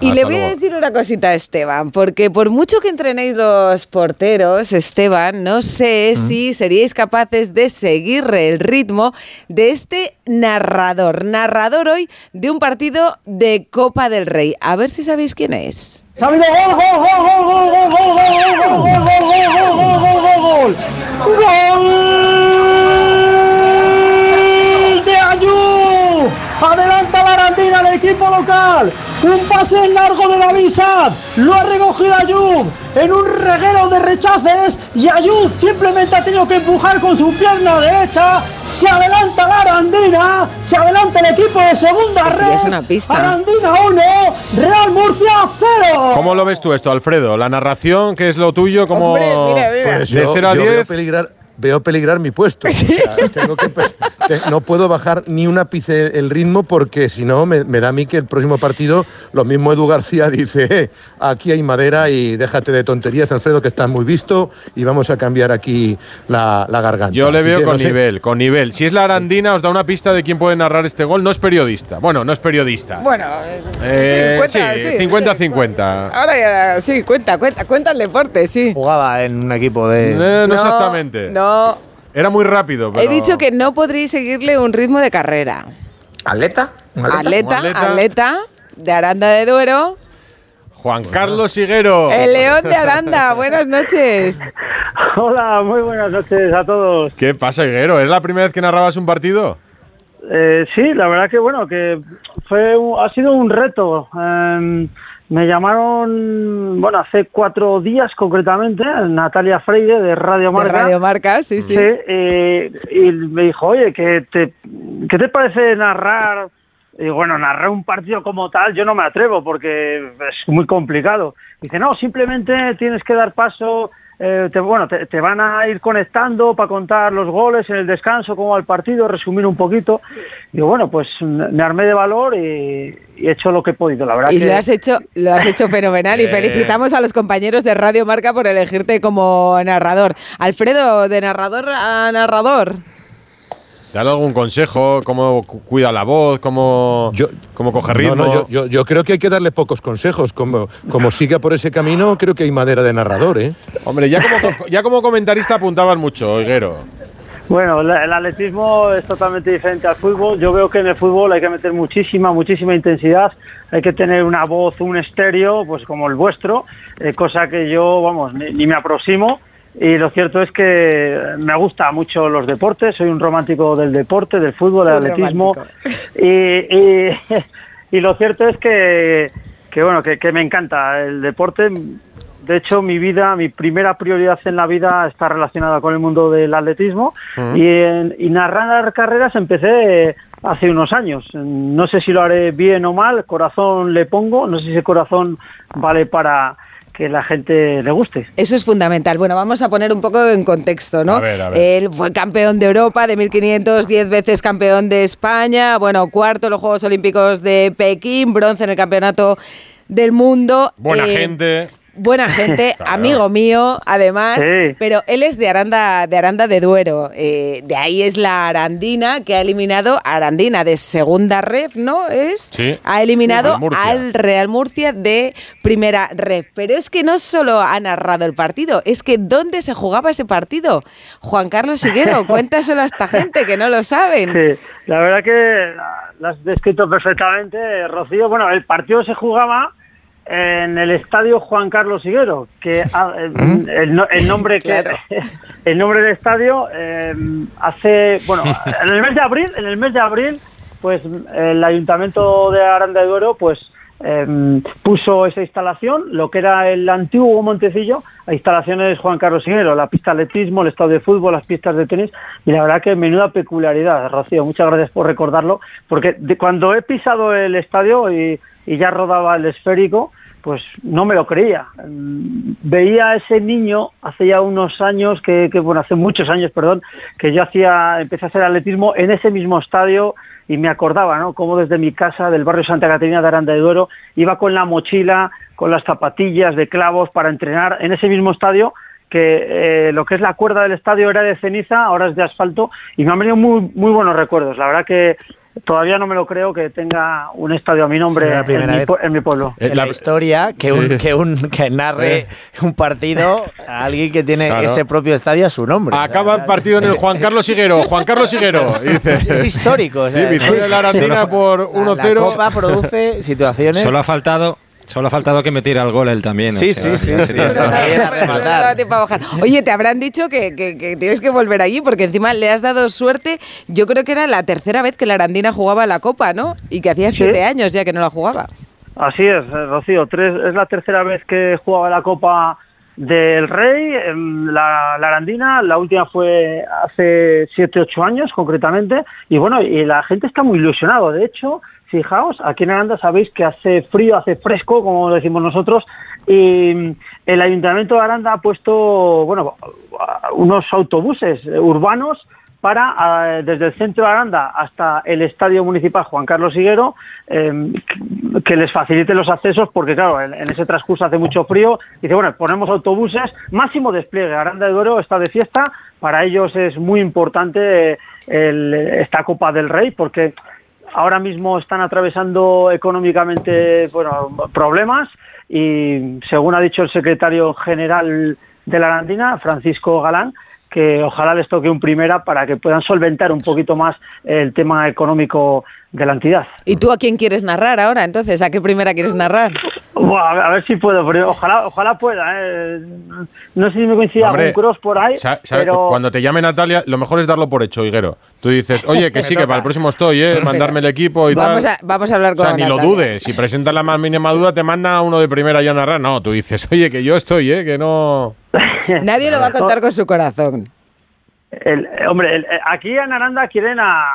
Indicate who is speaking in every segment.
Speaker 1: Y le voy a decir una cosita a Esteban, porque por mucho que entrenéis los porteros, Esteban, no sé si seríais capaces de seguir el ritmo de este narrador, narrador hoy de un partido de Copa del Rey. A ver si sabéis quién es. gol, gol, gol, gol, gol, gol, gol, gol, gol, gol, gol, gol, gol, gol,
Speaker 2: de Un pase largo de David Sad. Lo ha recogido Ayub en un reguero de rechaces. Y Ayub simplemente ha tenido que empujar con su pierna derecha. Se adelanta la Arandina. Se adelanta el equipo de segunda red.
Speaker 1: es una pista.
Speaker 2: Arandina 1. Real Murcia 0.
Speaker 3: ¿Cómo lo ves tú esto, Alfredo? La narración, que es lo tuyo, como
Speaker 1: Hombre, mira, mira.
Speaker 3: de
Speaker 4: Pues yo-
Speaker 3: 0 a
Speaker 4: yo veo
Speaker 3: 10.
Speaker 4: peligrar, veo peligrar mi puesto. O sea, tengo que no puedo bajar ni un ápice el ritmo porque si no me, me da a mí que el próximo partido lo mismo Edu García dice, "Eh, aquí hay madera y déjate de tonterías, Alfredo, que estás muy visto y vamos a cambiar aquí la, la garganta.
Speaker 3: Yo le
Speaker 4: Así
Speaker 3: veo
Speaker 4: que
Speaker 3: con
Speaker 4: no sé.
Speaker 3: nivel, con nivel. Si es la Arandina, os da una pista de quién puede narrar este gol. No es periodista. Bueno, no es periodista.
Speaker 1: Bueno,
Speaker 3: Eh,
Speaker 1: 50,
Speaker 3: sí,
Speaker 1: sí,
Speaker 3: 50-50.
Speaker 1: Ahora ya, sí, cuenta, cuenta, cuenta el deporte, sí.
Speaker 5: Jugaba en un equipo de.
Speaker 3: Eh, no, exactamente.
Speaker 1: No,
Speaker 3: Era muy rápido.
Speaker 1: he
Speaker 3: pero-
Speaker 1: dicho que no podréis seguirle un ritmo de carrera.
Speaker 6: ¿Atleta? ¿Un atleta?
Speaker 1: Atleta, de Aranda de Duero.
Speaker 3: Juan Carlos Higuero.
Speaker 1: El León de Aranda, buenas noches.
Speaker 2: Hola, muy buenas noches a todos.
Speaker 3: ¿Qué pasa, Higuero? ¿Es la primera vez que narrabas un partido?
Speaker 2: Eh, sí, la verdad que bueno, que fue un- ha sido un reto. Em, me llamaron, bueno, hace cuatro días concretamente, Natalia Freire de Radio
Speaker 1: De
Speaker 2: Marca.
Speaker 1: Radio Marca, sí, sí.
Speaker 2: Sí, eh, y me dijo, oye, ¿qué te, ¿qué te parece narrar? Y bueno, narrar un partido como tal yo no me atrevo porque es muy complicado. Dice, no, simplemente tienes que dar paso, eh, te, bueno, te, te van a ir conectando para contar los goles en el descanso, cómo va el partido, resumir un poquito. Y bueno, pues me armé de valor y, y he hecho lo que he podido, la verdad
Speaker 1: Y
Speaker 2: que...
Speaker 1: lo has hecho, lo has hecho fenomenal y felicitamos a los compañeros de Radio Marca por elegirte como narrador. Alfredo, de narrador a narrador.
Speaker 3: Dale algún consejo, cómo cu- cuida la voz, cómo,
Speaker 4: Yo-
Speaker 3: cómo coge ritmo.
Speaker 4: no, yo, yo- yo creo que hay que darle pocos consejos. Como, como siga por ese camino, creo que hay madera de narrador, ¿eh?
Speaker 3: Hombre, ya como, co- ya como comentarista apuntabas mucho, Higuero.
Speaker 2: Bueno, el atletismo es totalmente diferente al fútbol. Yo veo que en el fútbol hay que meter muchísima, muchísima intensidad. Hay que tener una voz, un estéreo, pues como el vuestro, eh, cosa que yo, vamos, ni, ni me aproximo. Y lo cierto es que me gusta mucho los deportes. Soy un romántico del deporte, del fútbol, del atletismo. Y, y, y lo cierto es que, que bueno, que, que me encanta el deporte. De hecho, mi vida, mi primera prioridad en la vida está relacionada con el mundo del atletismo y, en- y narrar carreras empecé hace unos años. No sé si lo haré bien o mal, corazón le pongo, no sé si ese corazón vale para que la gente le guste.
Speaker 1: Eso es fundamental. Bueno, vamos a poner un poco en contexto, ¿no?
Speaker 3: A ver, a ver.
Speaker 1: Él fue campeón de Europa de 1500, 10 veces campeón de España, bueno, cuarto en los Juegos Olímpicos de Pekín, bronce en el Campeonato del Mundo.
Speaker 3: Buena
Speaker 1: Eh,
Speaker 3: gente.
Speaker 1: Buena gente,
Speaker 3: Claro.
Speaker 1: amigo mío, además,
Speaker 2: Sí.
Speaker 1: pero él es de Aranda, de Aranda de Duero. eh, de ahí es la Arandina que ha eliminado Arandina de segunda ref, ¿no? Es
Speaker 3: Sí.
Speaker 1: ha eliminado
Speaker 3: Al
Speaker 1: Real Murcia de primera ref. Pero es que no solo ha narrado el partido, es que ¿dónde se jugaba ese partido? Juan Carlos Higuero, cuéntaselo a esta gente que no lo saben.
Speaker 2: Sí, la verdad que lo has descrito perfectamente, Rocío. Bueno, el partido se jugaba en el estadio Juan Carlos Higuero, que ah, eh, el, no- el nombre que
Speaker 1: Claro.
Speaker 2: el nombre del estadio eh, hace bueno en el mes de abril en el mes de abril pues el ayuntamiento de Aranda de Duero pues eh, puso esa instalación, lo que era el antiguo Montecillo, a instalaciones Juan Carlos Higuero, la pista de atletismo, el estadio de fútbol, las pistas de tenis, y la verdad que menuda peculiaridad, Rocío, muchas gracias por recordarlo, porque de- cuando he pisado el estadio y, y ya rodaba el esférico, pues no me lo creía. Veía a ese niño hace ya unos años, que, que, bueno, hace muchos años, perdón, que yo hacía, empecé a hacer atletismo en ese mismo estadio y me acordaba, ¿no? Cómo desde mi casa del barrio Santa Catarina de Aranda de Duero iba con la mochila, con las zapatillas de clavos para entrenar en ese mismo estadio que eh, lo que es la cuerda del estadio era de ceniza, ahora es de asfalto y me han venido muy muy buenos recuerdos. La verdad que todavía no me lo creo que tenga un estadio a mi nombre
Speaker 5: la
Speaker 2: en
Speaker 5: primera
Speaker 2: mi, en mi pueblo.
Speaker 3: Eh,
Speaker 5: en la,
Speaker 3: la-
Speaker 5: historia que, un, que, un, que narre un partido a alguien que tiene
Speaker 3: Claro.
Speaker 5: ese propio estadio a su nombre.
Speaker 3: Acaba el partido en el Juan Carlos Higuero. Juan Carlos Higuero. Dice,
Speaker 5: Es histórico. o sea,
Speaker 3: Sí, victoria de la Arandina por
Speaker 5: La,
Speaker 3: 1-0.
Speaker 5: la Copa produce situaciones.
Speaker 7: Solo ha faltado, solo ha faltado que metiera el gol él también.
Speaker 5: Sí,
Speaker 7: o sea,
Speaker 5: sí, sí.
Speaker 1: Oye, te habrán dicho que, que- que tienes que volver allí porque encima le has dado suerte. Yo creo que era la tercera vez que la Arandina jugaba la Copa, ¿no? Y que hacía
Speaker 2: Sí.
Speaker 1: siete años ya que no la jugaba.
Speaker 2: Así es, eh, Rocío. Tres, es la tercera vez que jugaba la Copa del Rey, la, la Arandina. La última fue hace 7, 8 años, concretamente. Y bueno, y la gente está muy ilusionado. De hecho, fijaos, aquí en Aranda sabéis que hace frío, hace fresco, como decimos nosotros. Y el Ayuntamiento de Aranda ha puesto, bueno, unos autobuses urbanos para eh, desde el centro de Aranda hasta el Estadio Municipal Juan Carlos Higuero eh, que les facilite los accesos porque claro, en, en ese transcurso hace mucho frío. Dice, bueno, ponemos autobuses, máximo despliegue, Aranda de Duero está de fiesta, para ellos es muy importante eh, el- esta Copa del Rey porque ahora mismo están atravesando económicamente bueno, problemas y según ha dicho el secretario general de la Arandina, Francisco Galán, que ojalá les toque un primera para que puedan solventar un poquito más el tema económico de la entidad.
Speaker 1: ¿Y tú a quién quieres narrar ahora entonces? ¿A qué primera quieres narrar?
Speaker 2: A, ver, si puedo, pero ojalá, ojalá pueda. ¿eh? No sé si me coincide
Speaker 3: Hombre,
Speaker 2: algún cross por ahí,
Speaker 3: sa- sabe-
Speaker 2: pero
Speaker 3: Cuando te llame Natalia, lo mejor es darlo por hecho, Higuero. Tú dices, oye, que sí, que para el próximo estoy, ¿eh? Mandarme el equipo y
Speaker 1: Vamos
Speaker 3: tal.
Speaker 1: a, vamos a hablar
Speaker 3: O
Speaker 1: con
Speaker 3: sea, ni lo dudes. Si presentas la más mínima duda, te manda uno de primera ya a narrar. No, tú dices, oye, que yo estoy, ¿eh? Que no.
Speaker 1: Nadie lo va a contar con su corazón.
Speaker 2: El, hombre, el- aquí en Aranda quieren a.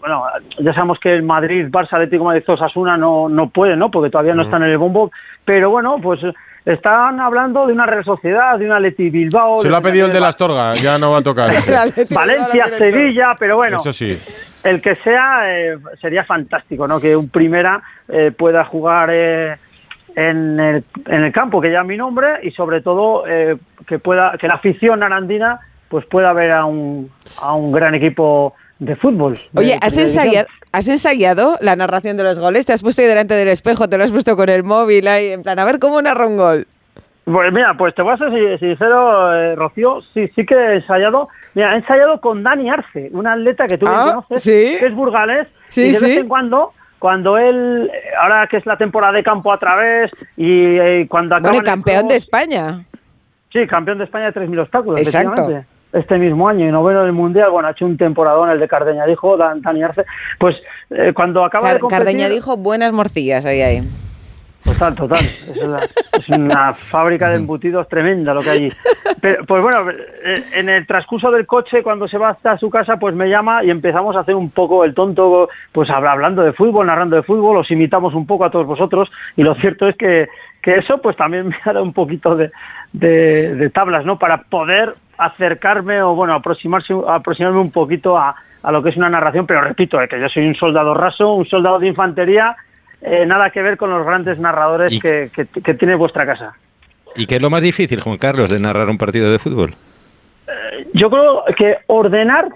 Speaker 2: Bueno, ya sabemos que el Madrid, Barça, Atlético de Madrid, Osasuna no, no puede, ¿no? Porque todavía no están en el bombo. Pero bueno, pues están hablando de una Real Sociedad, de una Leti Bilbao.
Speaker 3: Se lo ha pedido el de la Astorga, ya no va a tocar.
Speaker 2: Valencia. Sevilla, pero bueno.
Speaker 3: Eso sí.
Speaker 2: el que sea eh, sería fantástico, ¿no? Que un primera eh, pueda jugar eh, en, el, en el campo que llama mi nombre y sobre todo eh, que pueda que la afición arandina pues pueda ver a un, a un gran equipo de fútbol. de
Speaker 1: Oye, ¿has ensayado, ¿has ensayado la narración de los goles? ¿Te has puesto ahí delante del espejo? ¿Te lo has puesto con el móvil ahí? En plan, a ver cómo narra un gol.
Speaker 2: Pues mira, pues te voy a ser sin- sincero, eh, Rocío, sí, sí que he ensayado. Mira, he ensayado con Dani Arce, un atleta que tú
Speaker 1: Ah,
Speaker 2: conoces,
Speaker 1: ¿sí?
Speaker 2: que es burgalés,
Speaker 1: Sí,
Speaker 2: y de vez en cuando, cuando él, ahora que es la temporada de campo a través, y eh, cuando acaba
Speaker 1: Bueno, campeón de España.
Speaker 2: Sí, campeón de España de 3.000 obstáculos,
Speaker 1: Exacto.
Speaker 2: Este mismo año, y noveno del Mundial, bueno, ha hecho un temporadón el de Cardeña, dijo Dan- Dani Arce. Pues eh, cuando acaba
Speaker 1: Car-
Speaker 2: de competir...
Speaker 1: Cardeña dijo buenas morcillas ahí, ahí.
Speaker 2: Total, total. Es una, es una fábrica de embutidos tremenda lo que hay. Pero, pues bueno, eh, en el transcurso del coche, cuando se va hasta su casa, pues me llama y empezamos a hacer un poco el tonto, pues habla- hablando de fútbol, narrando de fútbol, os imitamos un poco a todos vosotros y lo cierto es que, que eso pues también me ha dado un poquito de, de, de tablas, ¿no? Para poder acercarme o, bueno, aproximarse, aproximarme un poquito a, a lo que es una narración, pero repito, eh, que yo soy un soldado raso, un soldado de infantería, eh, nada que ver con los grandes narradores
Speaker 7: Y-
Speaker 2: que, que, que tiene vuestra casa.
Speaker 7: ¿Y qué es lo más difícil, Juan Carlos, de narrar un partido de fútbol?
Speaker 2: Yo creo que ordenar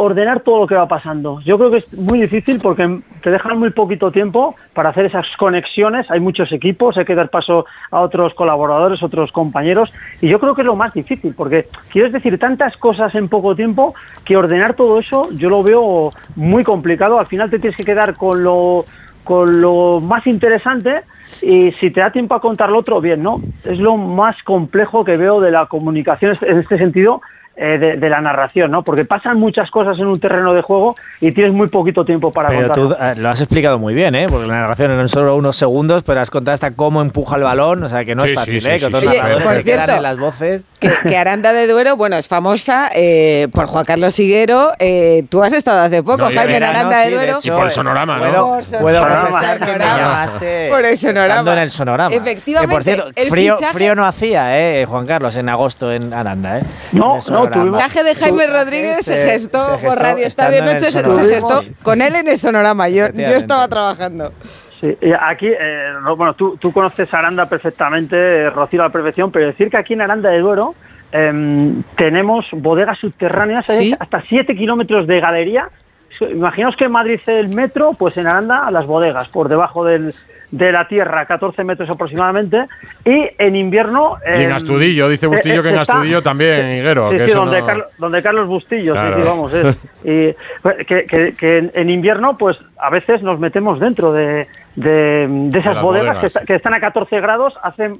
Speaker 2: ordenar todo lo que va pasando. Yo creo que es muy difícil porque te dejan muy poquito tiempo para hacer esas conexiones. Hay muchos equipos, hay que dar paso a otros colaboradores, otros compañeros. Y yo creo que es lo más difícil porque quieres decir tantas cosas en poco tiempo que ordenar todo eso yo lo veo muy complicado. Al final te tienes que quedar con lo, con lo más interesante y si te da tiempo a contar lo otro, bien, ¿no? Es lo más complejo que veo de la comunicación en este sentido eh, de, de la narración, ¿no? Porque pasan muchas cosas en un terreno de juego y tienes muy poquito tiempo para
Speaker 5: Pero
Speaker 2: contarlo.
Speaker 5: tú eh, lo has explicado muy bien, ¿eh? Porque la narración eran solo unos segundos, pero has contado hasta cómo empuja el balón, o sea que no
Speaker 3: Sí,
Speaker 5: es fácil,
Speaker 3: sí,
Speaker 5: ¿eh?
Speaker 3: sí,
Speaker 5: que otros narradores se quedan en las voces.
Speaker 1: Que, que Aranda de Duero, bueno, es famosa eh, por Juan Carlos Higuero. Eh, tú has estado hace poco,
Speaker 3: No,
Speaker 1: Jaime, en Aranda de
Speaker 5: sí, de
Speaker 1: Duero.
Speaker 3: Y por el sonorama, ¿no?
Speaker 5: Puedo,
Speaker 1: Por
Speaker 5: puedo
Speaker 1: sonorama.
Speaker 5: confesar que me llamaste
Speaker 1: Por el sonorama.
Speaker 5: en el sonorama.
Speaker 1: Efectivamente,
Speaker 5: Que, por cierto,
Speaker 1: el
Speaker 5: frío,
Speaker 1: fichaje-
Speaker 5: frío no hacía, ¿eh? Juan Carlos, en agosto en Aranda, ¿eh?
Speaker 2: No,
Speaker 5: En el sonorama.
Speaker 2: no, tuvimos-
Speaker 1: El mensaje de Jaime Rodríguez se,
Speaker 5: Se-
Speaker 1: gestó
Speaker 5: se
Speaker 1: por
Speaker 5: gestó
Speaker 1: Radio
Speaker 5: estando
Speaker 1: Estadio Noche, se, se gestó con él en el sonorama. Yo, yo estaba trabajando.
Speaker 2: Sí, y aquí, eh, bueno, tú, tú conoces Aranda perfectamente, eh, Rocío a la perfección, pero decir que aquí en Aranda de Duero em, tenemos bodegas subterráneas,
Speaker 1: Sí.
Speaker 2: hasta 7 kilómetros de galería imaginaos que en Madrid el metro, pues en Aranda las bodegas, por debajo del, de la tierra, 14 metros aproximadamente, y en invierno...
Speaker 3: Y en
Speaker 2: em,
Speaker 3: Astudillo, dice Bustillo
Speaker 2: eh,
Speaker 3: que en
Speaker 2: está-
Speaker 3: Astudillo también, Higuero.
Speaker 2: Sí,
Speaker 3: que
Speaker 2: sí,
Speaker 3: eso
Speaker 2: donde,
Speaker 3: no-
Speaker 2: Carlos, donde Carlos Bustillo, sí,
Speaker 3: Claro.
Speaker 2: sí, vamos. es. y, que, que- que en, invierno, pues a veces nos metemos dentro de, de, de esas bodegas,
Speaker 3: bodegas.
Speaker 2: Que, está- que están a 14 grados, hacen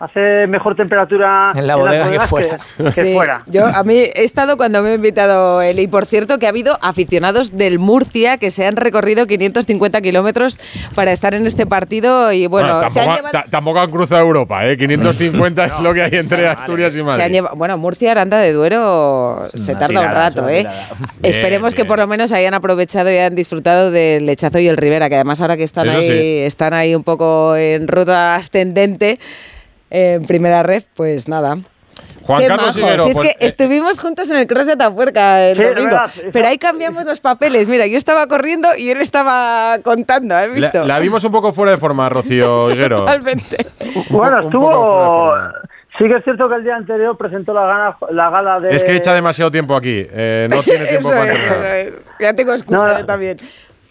Speaker 2: hace mejor temperatura
Speaker 5: En la bodega que
Speaker 2: bodegas
Speaker 5: fuera.
Speaker 2: que
Speaker 1: Sí,
Speaker 2: fuera.
Speaker 1: Yo a mí he estado cuando me ha invitado él y por cierto que ha habido aficionados del Murcia que se han recorrido 550 kilómetros para estar en este partido y bueno,
Speaker 3: Bueno,
Speaker 1: se han
Speaker 3: tampoco,
Speaker 1: llevado...
Speaker 3: ta- tampoco han cruzado Europa, ¿eh? 550 es lo que hay entre Asturias y
Speaker 1: Se
Speaker 3: Madrid.
Speaker 1: han llevado- bueno, Murcia Aranda de Duero
Speaker 5: Es
Speaker 1: se tarda un
Speaker 5: tirada, es
Speaker 1: rato, ¿eh?
Speaker 5: tirada.
Speaker 1: Esperemos que
Speaker 3: bien.
Speaker 1: por lo menos hayan aprovechado y hayan disfrutado del lechazo y el Rivera, que además ahora que están
Speaker 3: Eso
Speaker 1: ahí,
Speaker 3: sí.
Speaker 1: están ahí un poco en ruta ascendente en primera red, pues nada.
Speaker 3: Juan
Speaker 1: Qué
Speaker 3: Carlos. Higuero,
Speaker 1: Si es
Speaker 3: pues,
Speaker 1: que
Speaker 3: eh,
Speaker 1: estuvimos juntos en el Cross de Tapuerca el
Speaker 2: Sí, es
Speaker 1: domingo.
Speaker 2: verdad,
Speaker 1: pero ahí cambiamos los papeles. Mira, yo estaba corriendo y él estaba contando, ¿has visto?
Speaker 3: la, la vimos un poco fuera de forma, Rocío Higuero.
Speaker 1: Totalmente.
Speaker 2: Bueno, estuvo... Sí que es cierto que el día anterior presentó la, gana, la gala de...
Speaker 3: Es que echa demasiado tiempo aquí. eh, no tiene tiempo
Speaker 1: Eso
Speaker 3: para
Speaker 1: es, es. Ya tengo excusa
Speaker 2: No,
Speaker 1: yo también.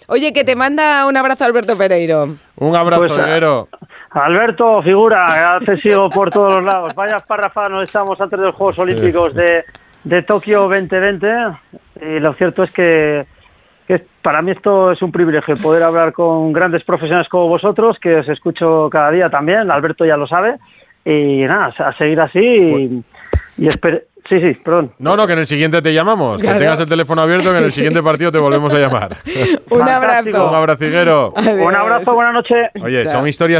Speaker 1: Oye, que te manda un abrazo Alberto Pereiro.
Speaker 3: Un abrazo,
Speaker 2: Pues, ah,
Speaker 3: Higuero.
Speaker 2: Alberto, figura, ya te sigo por todos los lados. Vaya parrafa, nos estamos antes de los Juegos Olímpicos de, de Tokio 2020. Y lo cierto es que, que para mí esto es un privilegio, poder hablar con grandes profesionales como vosotros, que os escucho cada día también. Alberto ya lo sabe. Y nada, a seguir así y, y espero... Sí, sí, perdón.
Speaker 3: No, no, que en el siguiente te llamamos.
Speaker 1: Claro.
Speaker 3: Que tengas el teléfono abierto, que en el siguiente partido te volvemos a llamar.
Speaker 1: Un.
Speaker 3: Un
Speaker 1: abrazo.
Speaker 3: abrazo, Higuero.
Speaker 2: Un abrazo, buena noche.
Speaker 3: Oye,
Speaker 1: Chao.
Speaker 3: son historias